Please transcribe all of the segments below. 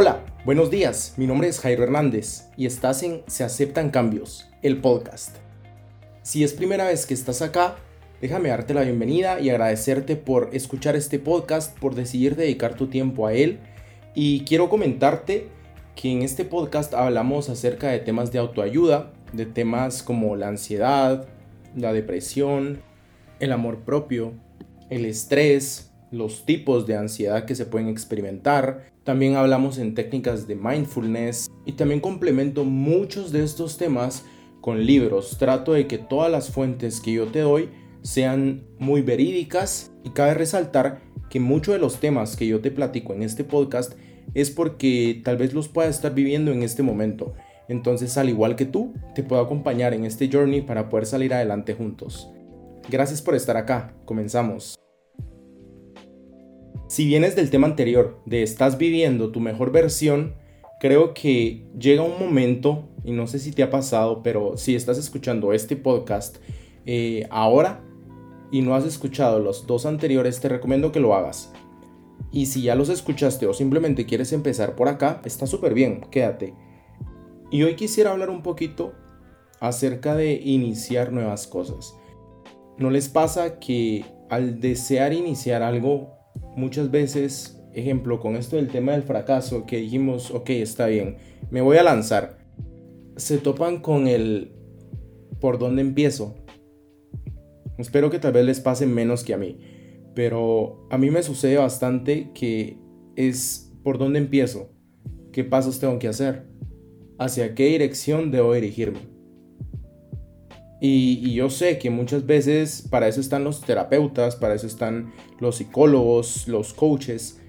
Hola, buenos días, mi nombre es Jairo Hernández y estás en Se aceptan cambios, el podcast. Si es primera vez que estás acá, déjame darte la bienvenida y agradecerte por escuchar este podcast, por decidir dedicar tu tiempo a él y quiero comentarte que en este podcast hablamos acerca de temas de autoayuda, de temas como la ansiedad, la depresión, el amor propio, el estrés, los tipos de ansiedad que se pueden experimentar. También hablamos en técnicas de mindfulness y también complemento muchos de estos temas con libros. Trato de que todas las fuentes que yo te doy sean muy verídicas y cabe resaltar que muchos de los temas que yo te platico en este podcast es porque tal vez los puedas estar viviendo en este momento. Entonces, al igual que tú, te puedo acompañar en este journey para poder salir adelante juntos. Gracias por estar acá. Comenzamos. Si vienes del tema anterior, de estás viviendo tu mejor versión, creo que llega un momento, y no sé si te ha pasado, pero si estás escuchando este podcast eh, ahora y no has escuchado los dos anteriores, te recomiendo que lo hagas. Y si ya los escuchaste o simplemente quieres empezar por acá, está súper bien, quédate. Y hoy quisiera hablar un poquito acerca de iniciar nuevas cosas. ¿No les pasa que al desear iniciar algo, muchas veces, ejemplo, con esto del tema del fracaso, que dijimos, ok, está bien, me voy a lanzar, se topan con el por dónde empiezo? Espero que tal vez les pase menos que a mí, pero a mí me sucede bastante que es por dónde empiezo, qué pasos tengo que hacer, hacia qué dirección debo dirigirme. Y, yo sé que muchas veces para eso están los terapeutas, para eso están los psicólogos, los coaches,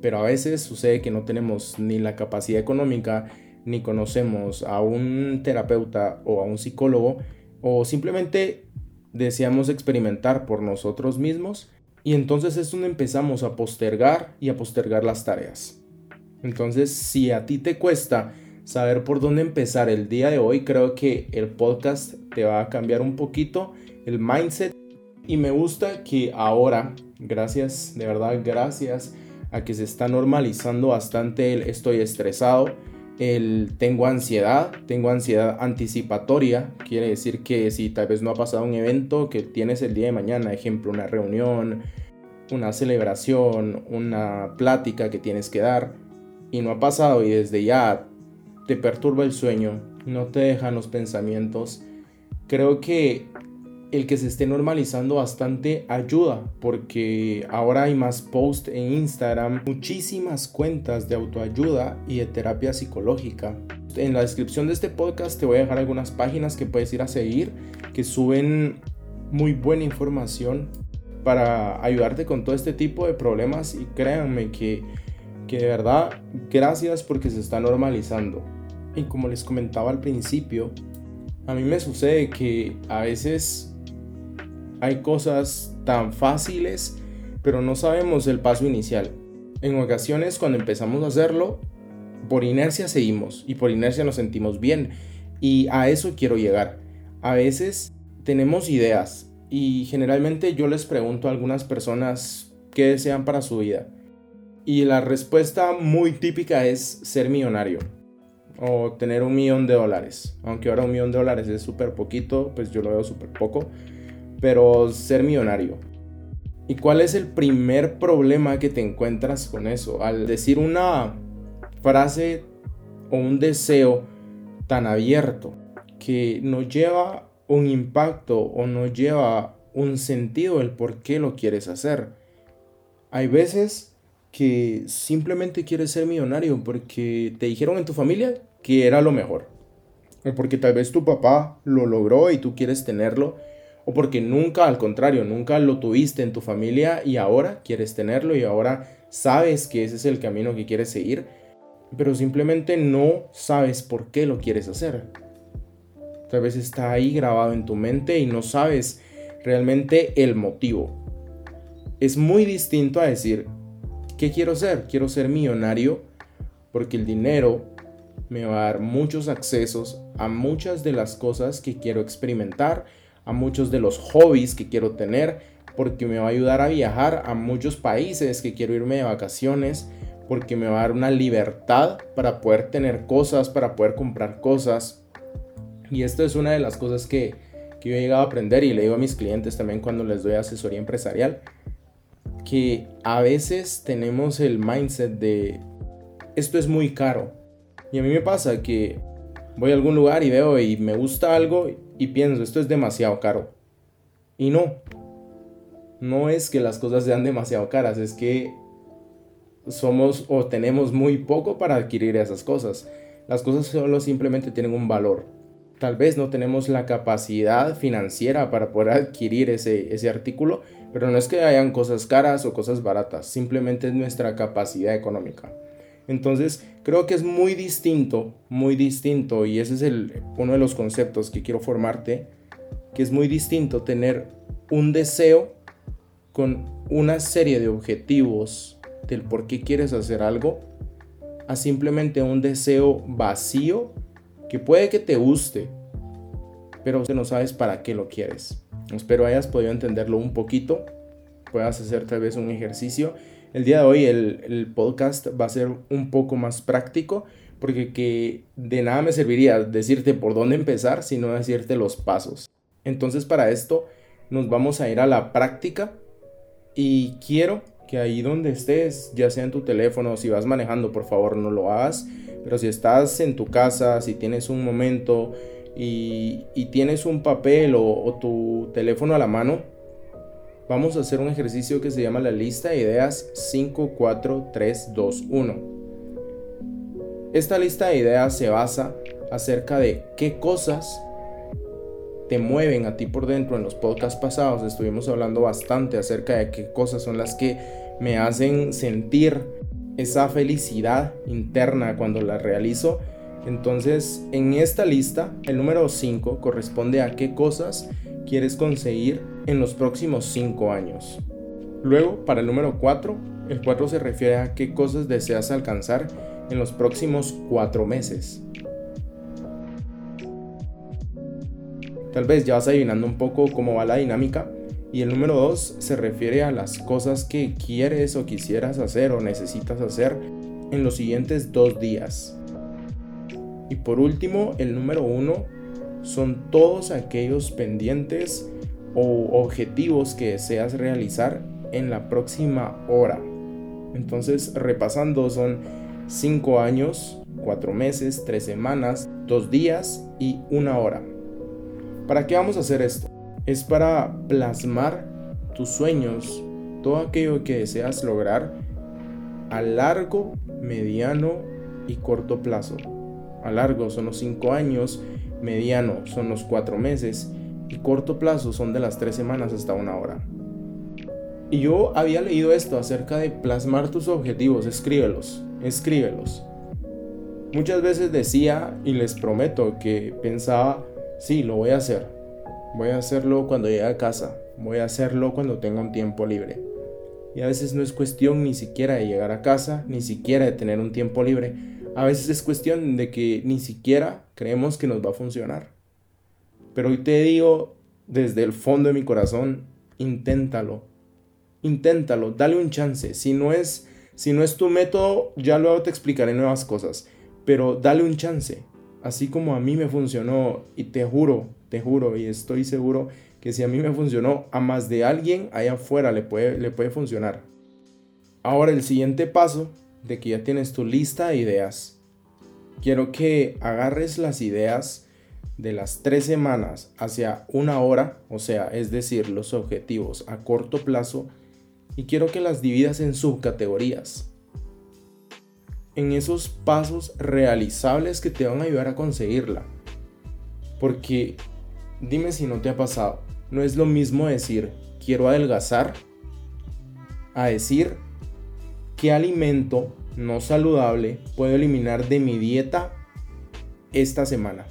pero a veces sucede que no tenemos ni la capacidad económica, ni conocemos a un terapeuta o a un psicólogo, o simplemente deseamos experimentar por nosotros mismos, y entonces es donde empezamos a postergar y a postergar las tareas. Entonces, si a ti te cuesta saber por dónde empezar el día de hoy, creo que el podcast te va a cambiar un poquito el mindset. Y me gusta que ahora, gracias, de verdad, gracias a que se está normalizando bastante el estoy estresado, el tengo ansiedad, tengo ansiedad anticipatoria, quiere decir que si tal vez no ha pasado un evento que tienes el día de mañana, ejemplo, una reunión, una celebración, una plática que tienes que dar, y no ha pasado y desde ya te perturba el sueño, no te dejan los pensamientos, creo que el que se esté normalizando bastante ayuda porque ahora hay más posts en Instagram, muchísimas cuentas de autoayuda y de terapia psicológica. En la descripción de este podcast te voy a dejar algunas páginas que puedes ir a seguir que suben muy buena información para ayudarte con todo este tipo de problemas y créanme que, que de verdad gracias porque se está normalizando. Y como les comentaba al principio, a mí me sucede que a veces hay cosas tan fáciles, pero no sabemos el paso inicial. En ocasiones cuando empezamos a hacerlo, por inercia seguimos y por inercia nos sentimos bien. Y a eso quiero llegar. A veces tenemos ideas y generalmente yo les pregunto a algunas personas qué desean para su vida. Y la respuesta muy típica es ser millonario o tener un millón de dólares. Aunque ahora un millón de dólares es súper poquito, pues yo lo veo súper poco. Pero ser millonario. ¿Y cuál es el primer problema que te encuentras con eso? Al decir una frase o un deseo tan abierto que no lleva un impacto o no lleva un sentido el por qué lo quieres hacer. Hay veces que simplemente quieres ser millonario porque te dijeron en tu familia que era lo mejor. O porque tal vez tu papá lo logró y tú quieres tenerlo. O porque nunca, al contrario, nunca lo tuviste en tu familia y ahora quieres tenerlo y ahora sabes que ese es el camino que quieres seguir. Pero simplemente no sabes por qué lo quieres hacer. Tal vez está ahí grabado en tu mente y no sabes realmente el motivo. Es muy distinto a decir, ¿Qué quiero ser? Quiero ser millonario porque el dinero me va a dar muchos accesos a muchas de las cosas que quiero experimentar, a muchos de los hobbies que quiero tener, porque me va a ayudar a viajar a muchos países que quiero irme de vacaciones, porque me va a dar una libertad para poder tener cosas, para poder comprar cosas. Y esto es una de las cosas que, que yo he llegado a aprender y le digo a mis clientes también cuando les doy asesoría empresarial, que a veces tenemos el mindset de esto es muy caro. Y a mí me pasa que voy a algún lugar y veo y me gusta algo y pienso esto es demasiado caro. Y no. No es que las cosas sean demasiado caras, es que somos o tenemos muy poco para adquirir esas cosas. Las cosas solo simplemente tienen un valor. Tal vez no tenemos la capacidad financiera para poder adquirir ese, ese artículo, pero no es que hayan cosas caras o cosas baratas, simplemente es nuestra capacidad económica. Entonces, creo que es muy distinto, muy distinto, y ese es el, uno de los conceptos que quiero formarte, que es muy distinto tener un deseo con una serie de objetivos del por qué quieres hacer algo a simplemente un deseo vacío que puede que te guste, pero no sabes para qué lo quieres. Espero hayas podido entenderlo un poquito, puedas hacer tal vez un ejercicio. El día de hoy el, podcast va a ser un poco más práctico porque que de nada me serviría decirte por dónde empezar, sino decirte los pasos. Entonces para esto nos vamos a ir a la práctica y quiero que ahí donde estés, ya sea en tu teléfono, si vas manejando, por favor no lo hagas, pero si estás en tu casa, si tienes un momento y, tienes un papel o, o, tu teléfono a la mano, vamos a hacer un ejercicio que se llama la lista de ideas 5, 4, 3, 2, 1. Esta lista de ideas se basa acerca de qué cosas te mueven a ti por dentro. En los podcasts pasados estuvimos hablando bastante acerca de qué cosas son las que me hacen sentir esa felicidad interna cuando la realizo. Entonces, en esta lista, el número 5 corresponde a qué cosas quieres conseguir en los próximos 5 años. Luego, para el número 4, el 4 se refiere a qué cosas deseas alcanzar en los próximos 4 meses. Tal vez ya vas adivinando un poco cómo va la dinámica. Y el número 2 se refiere a las cosas que quieres o quisieras hacer o necesitas hacer en los siguientes dos días. Y por último, el número 1 son todos aquellos pendientes o objetivos que deseas realizar en la próxima hora. Entonces, repasando, son 5 años, 4 meses, 3 semanas, 2 días y una hora. ¿Para qué vamos a hacer esto? Es para plasmar tus sueños, todo aquello que deseas lograr a largo, mediano y corto plazo. A largo son los 5 años, mediano son los 4 meses y corto plazo son de las 3 semanas hasta una hora. Y yo había leído esto acerca de plasmar tus objetivos, escríbelos, escríbelos. Muchas veces decía y les prometo que pensaba Sí, lo voy a hacer. Voy a hacerlo cuando llegue a casa. Voy a hacerlo cuando tenga un tiempo libre. Y a veces no es cuestión ni siquiera de llegar a casa, ni siquiera de tener un tiempo libre. A veces es cuestión de que ni siquiera creemos que nos va a funcionar. Pero hoy te digo desde el fondo de mi corazón, inténtalo. Inténtalo, dale un chance. Si no es si no es tu método, ya luego te explicaré nuevas cosas, pero dale un chance así como a mí me funcionó, y te juro, te juro, y estoy seguro que si a mí me funcionó, a más de alguien allá afuera le puede, le puede funcionar. Ahora el siguiente paso de que ya tienes tu lista de ideas. Quiero que agarres las ideas de las tres semanas hacia una hora, o sea, es decir, los objetivos a corto plazo, y quiero que las dividas en subcategorías en esos pasos realizables que te van a ayudar a conseguirla. Porque dime si no te ha pasado, no es lo mismo decir quiero adelgazar a decir qué alimento no saludable puedo eliminar de mi dieta esta semana.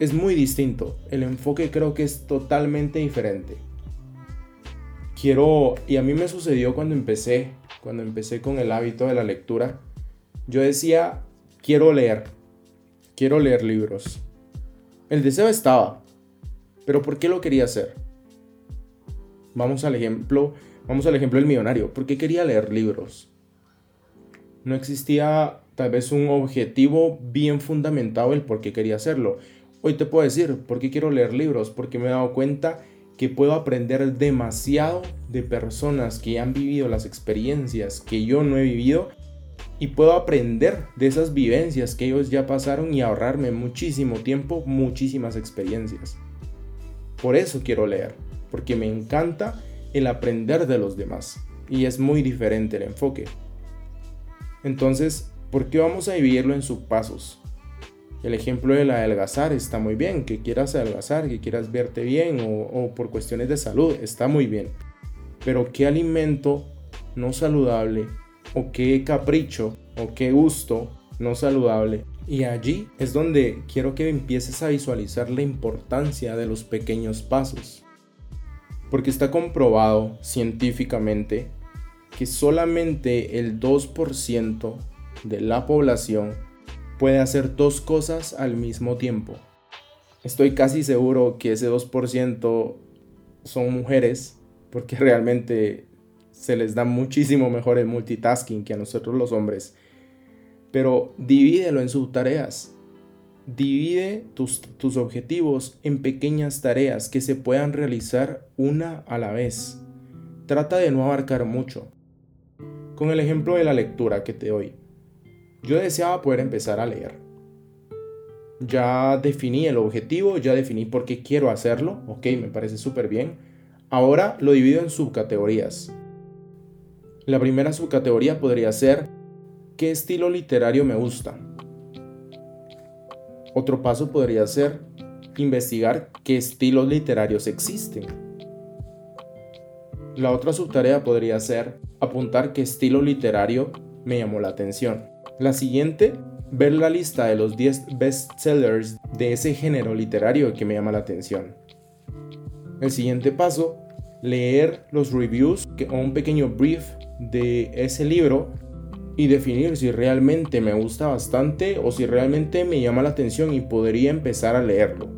Es muy distinto, el enfoque creo que es totalmente diferente. Quiero, y a mí me sucedió cuando empecé cuando empecé con el hábito de la lectura, yo decía, quiero leer, quiero leer libros. El deseo estaba, pero ¿por qué lo quería hacer? Vamos al ejemplo, vamos al ejemplo del millonario. ¿Por qué quería leer libros? No existía tal vez un objetivo bien fundamentado el por qué quería hacerlo. Hoy te puedo decir por qué quiero leer libros, porque me he dado cuenta que puedo aprender demasiado de personas que han vivido las experiencias que yo no he vivido y puedo aprender de esas vivencias que ellos ya pasaron y ahorrarme muchísimo tiempo, muchísimas experiencias. Por eso quiero leer, porque me encanta el aprender de los demás y es muy diferente el enfoque. Entonces, ¿por qué vamos a vivirlo en sus pasos? El ejemplo del adelgazar está muy bien, que quieras adelgazar, que quieras verte bien o, o por cuestiones de salud, está muy bien. Pero ¿qué alimento no saludable o qué capricho o qué gusto no saludable. Y allí es donde quiero que empieces a visualizar la importancia de los pequeños pasos. Porque está comprobado científicamente que solamente el 2% de la población puede hacer dos cosas al mismo tiempo. Estoy casi seguro que ese 2% son mujeres, porque realmente se les da muchísimo mejor el multitasking que a nosotros los hombres. Pero divídelo en sus tareas. Divide tus, tus objetivos en pequeñas tareas que se puedan realizar una a la vez. Trata de no abarcar mucho. Con el ejemplo de la lectura que te doy. Yo deseaba poder empezar a leer. Ya definí el objetivo, ya definí por qué quiero hacerlo. Ok, me parece súper bien. Ahora lo divido en subcategorías. La primera subcategoría podría ser ¿qué estilo literario me gusta? Otro paso podría ser investigar qué estilos literarios existen. La otra subtarea podría ser apuntar qué estilo literario me llamó la atención. La siguiente, ver la lista de los 10 bestsellers de ese género literario que me llama la atención. El siguiente paso, leer los reviews o un pequeño brief de ese libro y definir si realmente me gusta bastante o si realmente me llama la atención y podría empezar a leerlo.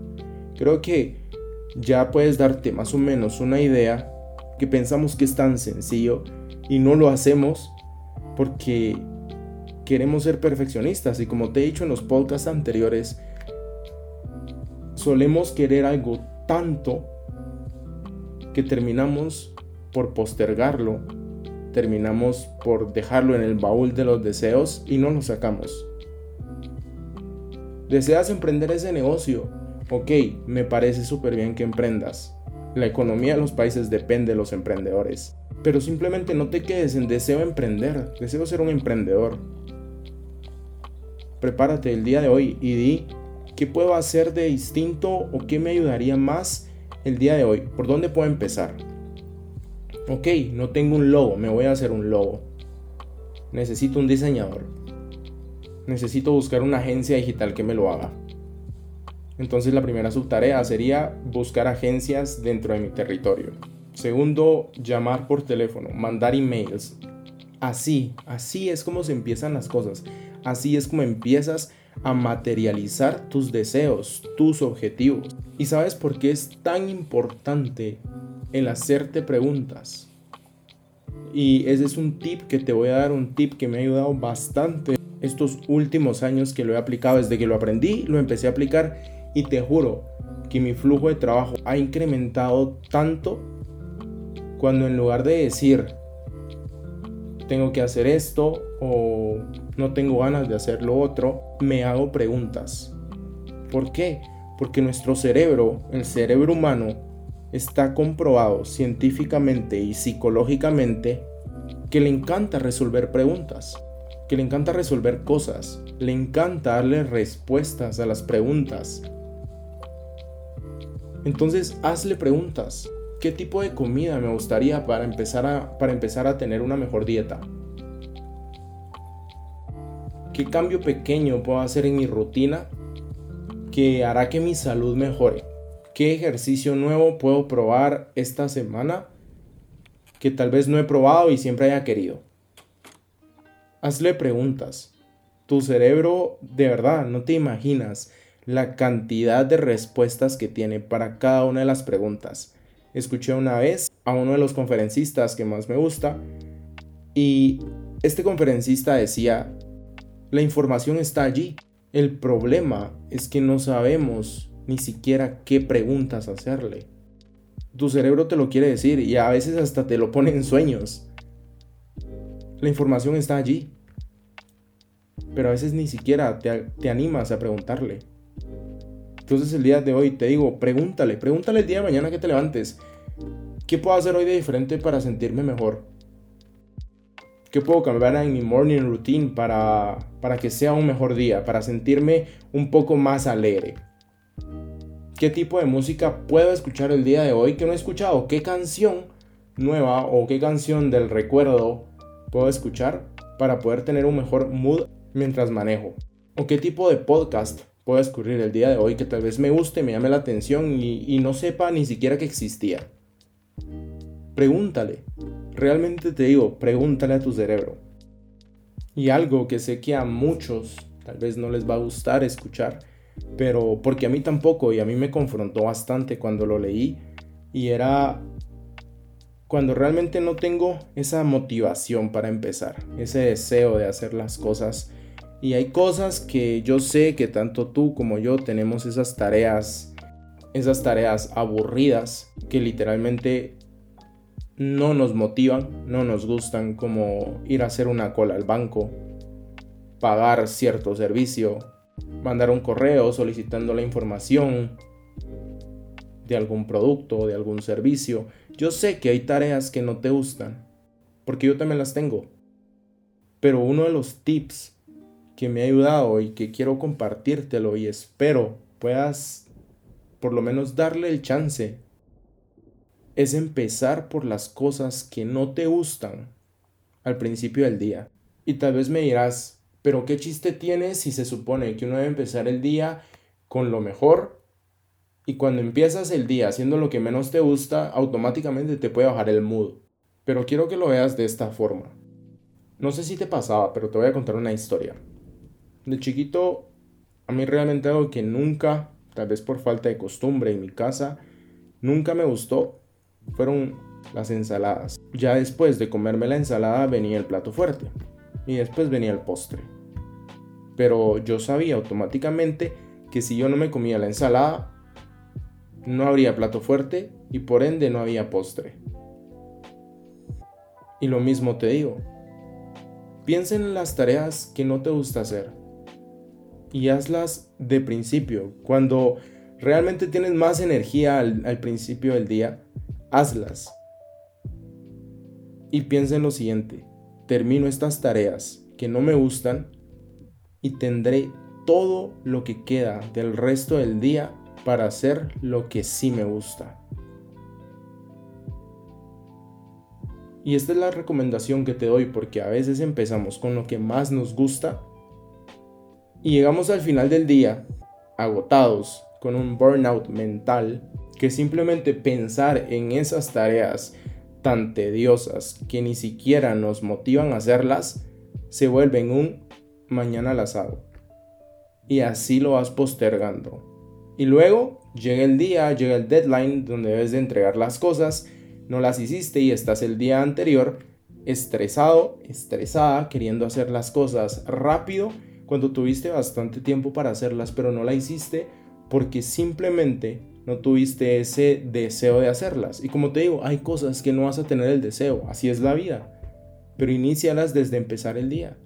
Creo que ya puedes darte más o menos una idea que pensamos que es tan sencillo y no lo hacemos porque queremos ser perfeccionistas y como te he dicho en los podcasts anteriores, solemos querer algo tanto que terminamos por postergarlo terminamos por dejarlo en el baúl de los deseos y no lo sacamos. ¿Deseas emprender ese negocio? Ok, me parece súper bien que emprendas. La economía de los países depende de los emprendedores. Pero simplemente no te quedes en deseo emprender, deseo ser un emprendedor. Prepárate el día de hoy y di qué puedo hacer de distinto o qué me ayudaría más el día de hoy. ¿Por dónde puedo empezar? Ok, no tengo un logo, me voy a hacer un logo. Necesito un diseñador. Necesito buscar una agencia digital que me lo haga. Entonces la primera subtarea sería buscar agencias dentro de mi territorio. Segundo, llamar por teléfono, mandar emails. Así, así es como se empiezan las cosas. Así es como empiezas a materializar tus deseos, tus objetivos. ¿Y sabes por qué es tan importante el hacerte preguntas. Y ese es un tip que te voy a dar, un tip que me ha ayudado bastante estos últimos años que lo he aplicado. Desde que lo aprendí, lo empecé a aplicar y te juro que mi flujo de trabajo ha incrementado tanto cuando en lugar de decir tengo que hacer esto o no tengo ganas de hacer lo otro, me hago preguntas. ¿Por qué? Porque nuestro cerebro, el cerebro humano, está comprobado científicamente y psicológicamente que le encanta resolver preguntas, que le encanta resolver cosas, le encanta darle respuestas a las preguntas. Entonces, hazle preguntas. ¿Qué tipo de comida me gustaría para empezar a, para empezar a tener una mejor dieta? ¿Qué cambio pequeño puedo hacer en mi rutina que hará que mi salud mejore? ¿Qué ejercicio nuevo puedo probar esta semana que tal vez no he probado y siempre haya querido? Hazle preguntas. Tu cerebro, de verdad, no te imaginas la cantidad de respuestas que tiene para cada una de las preguntas. Escuché una vez a uno de los conferencistas que más me gusta y Este conferencista decía, la información está allí. El problema es que no sabemos ni siquiera qué preguntas hacerle. Tu cerebro te lo quiere decir y a veces hasta te lo pone en sueños. La información está allí. Pero a veces ni siquiera te, te animas a preguntarle. Entonces el día de hoy te digo, pregúntale, pregúntale el día de mañana que te levantes. ¿Qué puedo hacer hoy de diferente para sentirme mejor? ¿Qué puedo cambiar en mi morning routine para, para que sea un mejor día, para sentirme un poco más alegre? ¿Qué tipo de música puedo escuchar el día de hoy que no he escuchado? ¿Qué canción nueva o qué canción del recuerdo puedo escuchar para poder tener un mejor mood mientras manejo? ¿O qué tipo de podcast puedo descubrir el día de hoy que tal vez me guste, me llame la atención y, no sepa ni siquiera que existía. Pregúntale, realmente te digo, pregúntale a tu cerebro. Y algo que sé que a muchos tal vez no les va a gustar escuchar, pero porque a mí tampoco y a mí me confrontó bastante cuando lo leí y era cuando realmente no tengo esa motivación para empezar, ese deseo de hacer las cosas. Y hay cosas que yo sé que tanto tú como yo tenemos esas tareas, esas tareas aburridas que literalmente no nos motivan, no nos gustan, como ir a hacer una cola al banco, pagar cierto servicio, mandar un correo solicitando la información de algún producto, de algún servicio. Yo sé que hay tareas que no te gustan, porque yo también las tengo. Pero uno de los tips que me ha ayudado y que quiero compartírtelo y espero puedas por lo menos darle el chance es empezar por las cosas que no te gustan al principio del día. Y tal vez me dirás, pero ¿qué chiste tiene si se supone que uno debe empezar el día con lo mejor? Y cuando empiezas el día haciendo lo que menos te gusta, automáticamente te puede bajar el mood. Pero quiero que lo veas de esta forma. No sé si te pasaba, pero te voy a contar una historia de chiquito, a mí realmente algo que nunca, tal vez por falta de costumbre en mi casa, nunca me gustó, fueron las ensaladas. Ya después de comerme la ensalada venía el plato fuerte y después venía el postre. Pero yo sabía automáticamente que si yo no me comía la ensalada, no habría plato fuerte y por ende no había postre. Y lo mismo te digo. Piensa en las tareas que no te gusta hacer y hazlas de principio. Cuando realmente tienes más energía al, principio del día, hazlas. Y piensa en lo siguiente, termino estas tareas que no me gustan y tendré todo lo que queda del resto del día para hacer lo que sí me gusta. Y esta es la recomendación que te doy porque a veces empezamos con lo que más nos gusta y llegamos al final del día agotados, con un burnout mental, que simplemente pensar en esas tareas tan tediosas que ni siquiera nos motivan a hacerlas, se vuelven un mañana las hago. Y así lo vas postergando. Y luego llega el día, llega el deadline donde debes de entregar las cosas, no las hiciste y estás el día anterior estresado, estresada, queriendo hacer las cosas rápido cuando tuviste bastante tiempo para hacerlas, pero no la hiciste porque simplemente no tuviste ese deseo de hacerlas. Y como te digo, hay cosas que no vas a tener el deseo, así es la vida, pero inícialas desde empezar el día.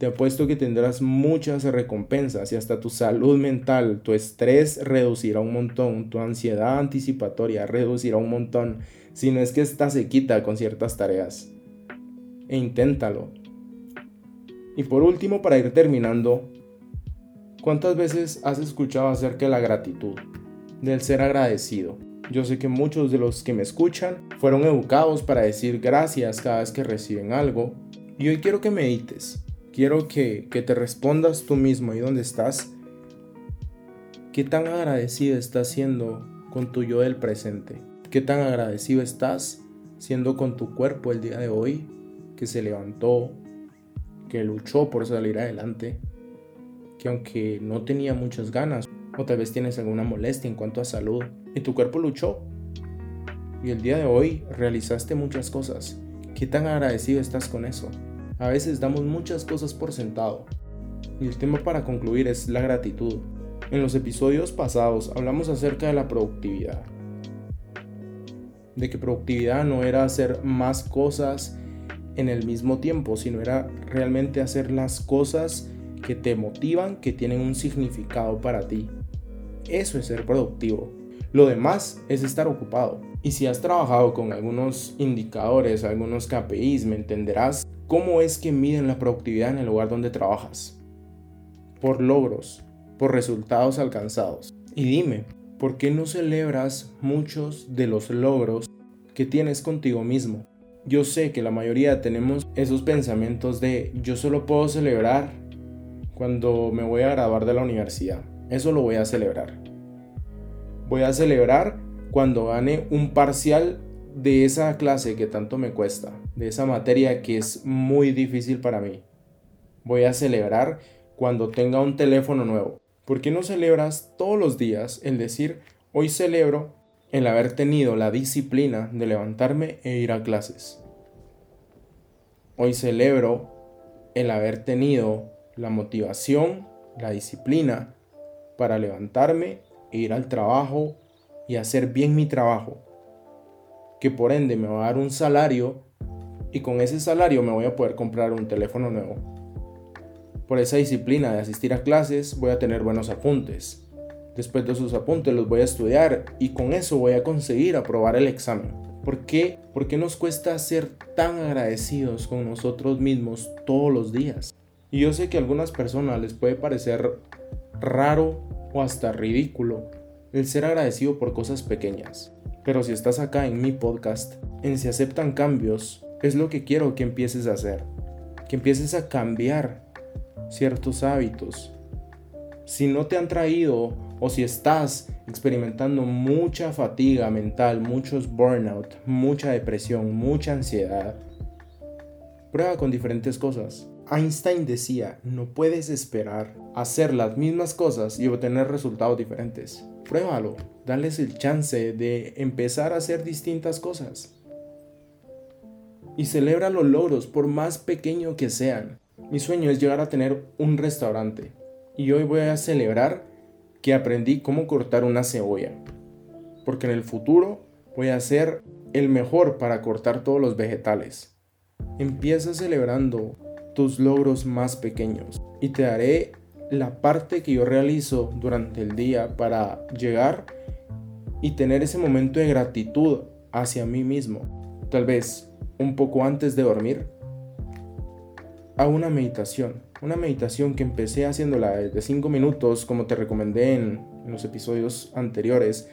Te apuesto que tendrás muchas recompensas y hasta tu salud mental, tu estrés reducirá un montón, tu ansiedad anticipatoria reducirá un montón, si no es que estás sequita con ciertas tareas. E inténtalo, y por último, para ir terminando, ¿cuántas veces has escuchado acerca de la gratitud, del ser agradecido? Yo sé que muchos de los que me escuchan fueron educados para decir gracias cada vez que reciben algo. Y hoy quiero que medites, quiero que, que te respondas tú mismo ahí donde estás. ¿Qué tan agradecido estás siendo con tu yo del presente? ¿Qué tan agradecido estás siendo con tu cuerpo el día de hoy que se levantó, que luchó por salir adelante, que aunque no tenía muchas ganas, o tal vez tienes alguna molestia en cuanto a salud, y tu cuerpo luchó. Y el día de hoy realizaste muchas cosas. ¿Qué tan agradecido estás con eso? A veces damos muchas cosas por sentado. Y el tema para concluir es la gratitud. En los episodios pasados hablamos acerca de la productividad. De que productividad no era hacer más cosas en el mismo tiempo, sino era realmente hacer las cosas que te motivan, que tienen un significado para ti. Eso es ser productivo. Lo demás es estar ocupado. Y si has trabajado con algunos indicadores, algunos KPIs, me entenderás cómo es que miden la productividad en el lugar donde trabajas. Por logros, por resultados alcanzados. Y dime, ¿por qué no celebras muchos de los logros que tienes contigo mismo? Yo sé que la mayoría tenemos esos pensamientos de yo solo puedo celebrar cuando me voy a graduar de la universidad. Eso lo voy a celebrar. Voy a celebrar cuando gane un parcial de esa clase que tanto me cuesta, de esa materia que es muy difícil para mí. Voy a celebrar cuando tenga un teléfono nuevo. ¿Por qué no celebras todos los días el decir, hoy celebro el haber tenido la disciplina de levantarme e ir a clases? Hoy celebro el haber tenido la motivación, la disciplina para levantarme ir al trabajo y hacer bien mi trabajo, que por ende me va a dar un salario y con ese salario me voy a poder comprar un teléfono nuevo. Por esa disciplina de asistir a clases voy a tener buenos apuntes. Después de esos apuntes los voy a estudiar y con eso voy a conseguir aprobar el examen. ¿Por qué? ¿Por qué nos cuesta ser tan agradecidos con nosotros mismos todos los días? Y yo sé que a algunas personas les puede parecer raro o hasta ridículo el ser agradecido por cosas pequeñas. Pero si estás acá en mi podcast, en Si aceptan cambios, es lo que quiero que empieces a hacer. Que empieces a cambiar ciertos hábitos. Si no te han traído o si estás experimentando mucha fatiga mental, muchos burnout, mucha depresión, mucha ansiedad, prueba con diferentes cosas. Einstein decía, no puedes esperar hacer las mismas cosas y obtener resultados diferentes. Pruébalo, dales el chance de empezar a hacer distintas cosas. Y celebra los logros, por más pequeño que sean. Mi sueño es llegar a tener un restaurante. Y hoy voy a celebrar que aprendí cómo cortar una cebolla. Porque en el futuro voy a ser el mejor para cortar todos los vegetales. Empieza celebrando tus logros más pequeños y te daré la parte que yo realizo durante el día para llegar y tener ese momento de gratitud hacia mí mismo. Tal vez un poco antes de dormir, hago una meditación. Una meditación que empecé haciéndola de 5 minutos, como te recomendé en, los episodios anteriores.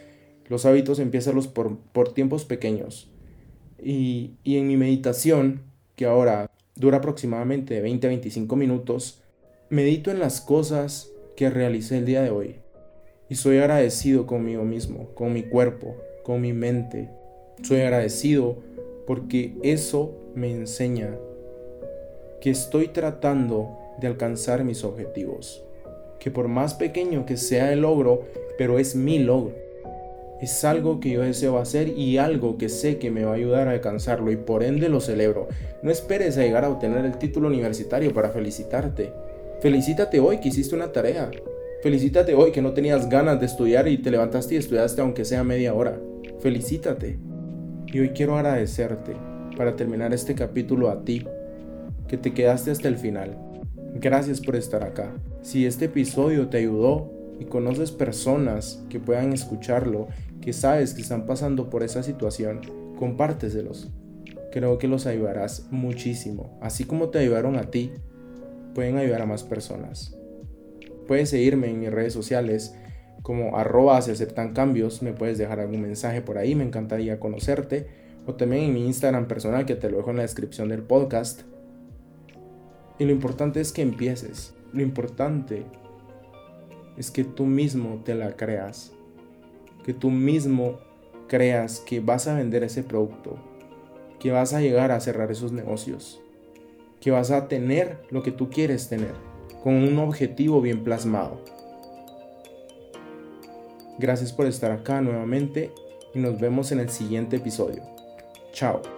Los hábitos empiezan por, por tiempos pequeños. Y, y en mi meditación, que ahora dura aproximadamente 20-25 minutos, medito en las cosas que realicé el día de hoy y soy agradecido conmigo mismo, con mi cuerpo, con mi mente. Soy agradecido porque eso me enseña que estoy tratando de alcanzar mis objetivos. Que por más pequeño que sea el logro, pero es mi logro. Es algo que yo deseo hacer y algo que sé que me va a ayudar a alcanzarlo y por ende lo celebro. No esperes a llegar a obtener el título universitario para felicitarte. Felicítate hoy que hiciste una tarea. Felicítate hoy que no tenías ganas de estudiar y te levantaste y estudiaste aunque sea media hora. Felicítate. Y hoy quiero agradecerte para terminar este capítulo a ti, que te quedaste hasta el final. Gracias por estar acá. Si este episodio te ayudó y conoces personas que puedan escucharlo que sabes que están pasando por esa situación, compárteselos. Creo que los ayudarás muchísimo. Así como te ayudaron a ti, pueden ayudar a más personas. Puedes seguirme en mis redes sociales como arroba se aceptan cambios. Me puedes dejar algún mensaje por ahí, me encantaría conocerte. O también en mi Instagram personal que te lo dejo en la descripción del podcast. Y lo importante es que empieces. Lo importante es que tú mismo te la creas que tú mismo creas que vas a vender ese producto, que vas a llegar a cerrar esos negocios, que vas a tener lo que tú quieres tener, con un objetivo bien plasmado. Gracias por estar acá nuevamente y nos vemos en el siguiente episodio. Chao.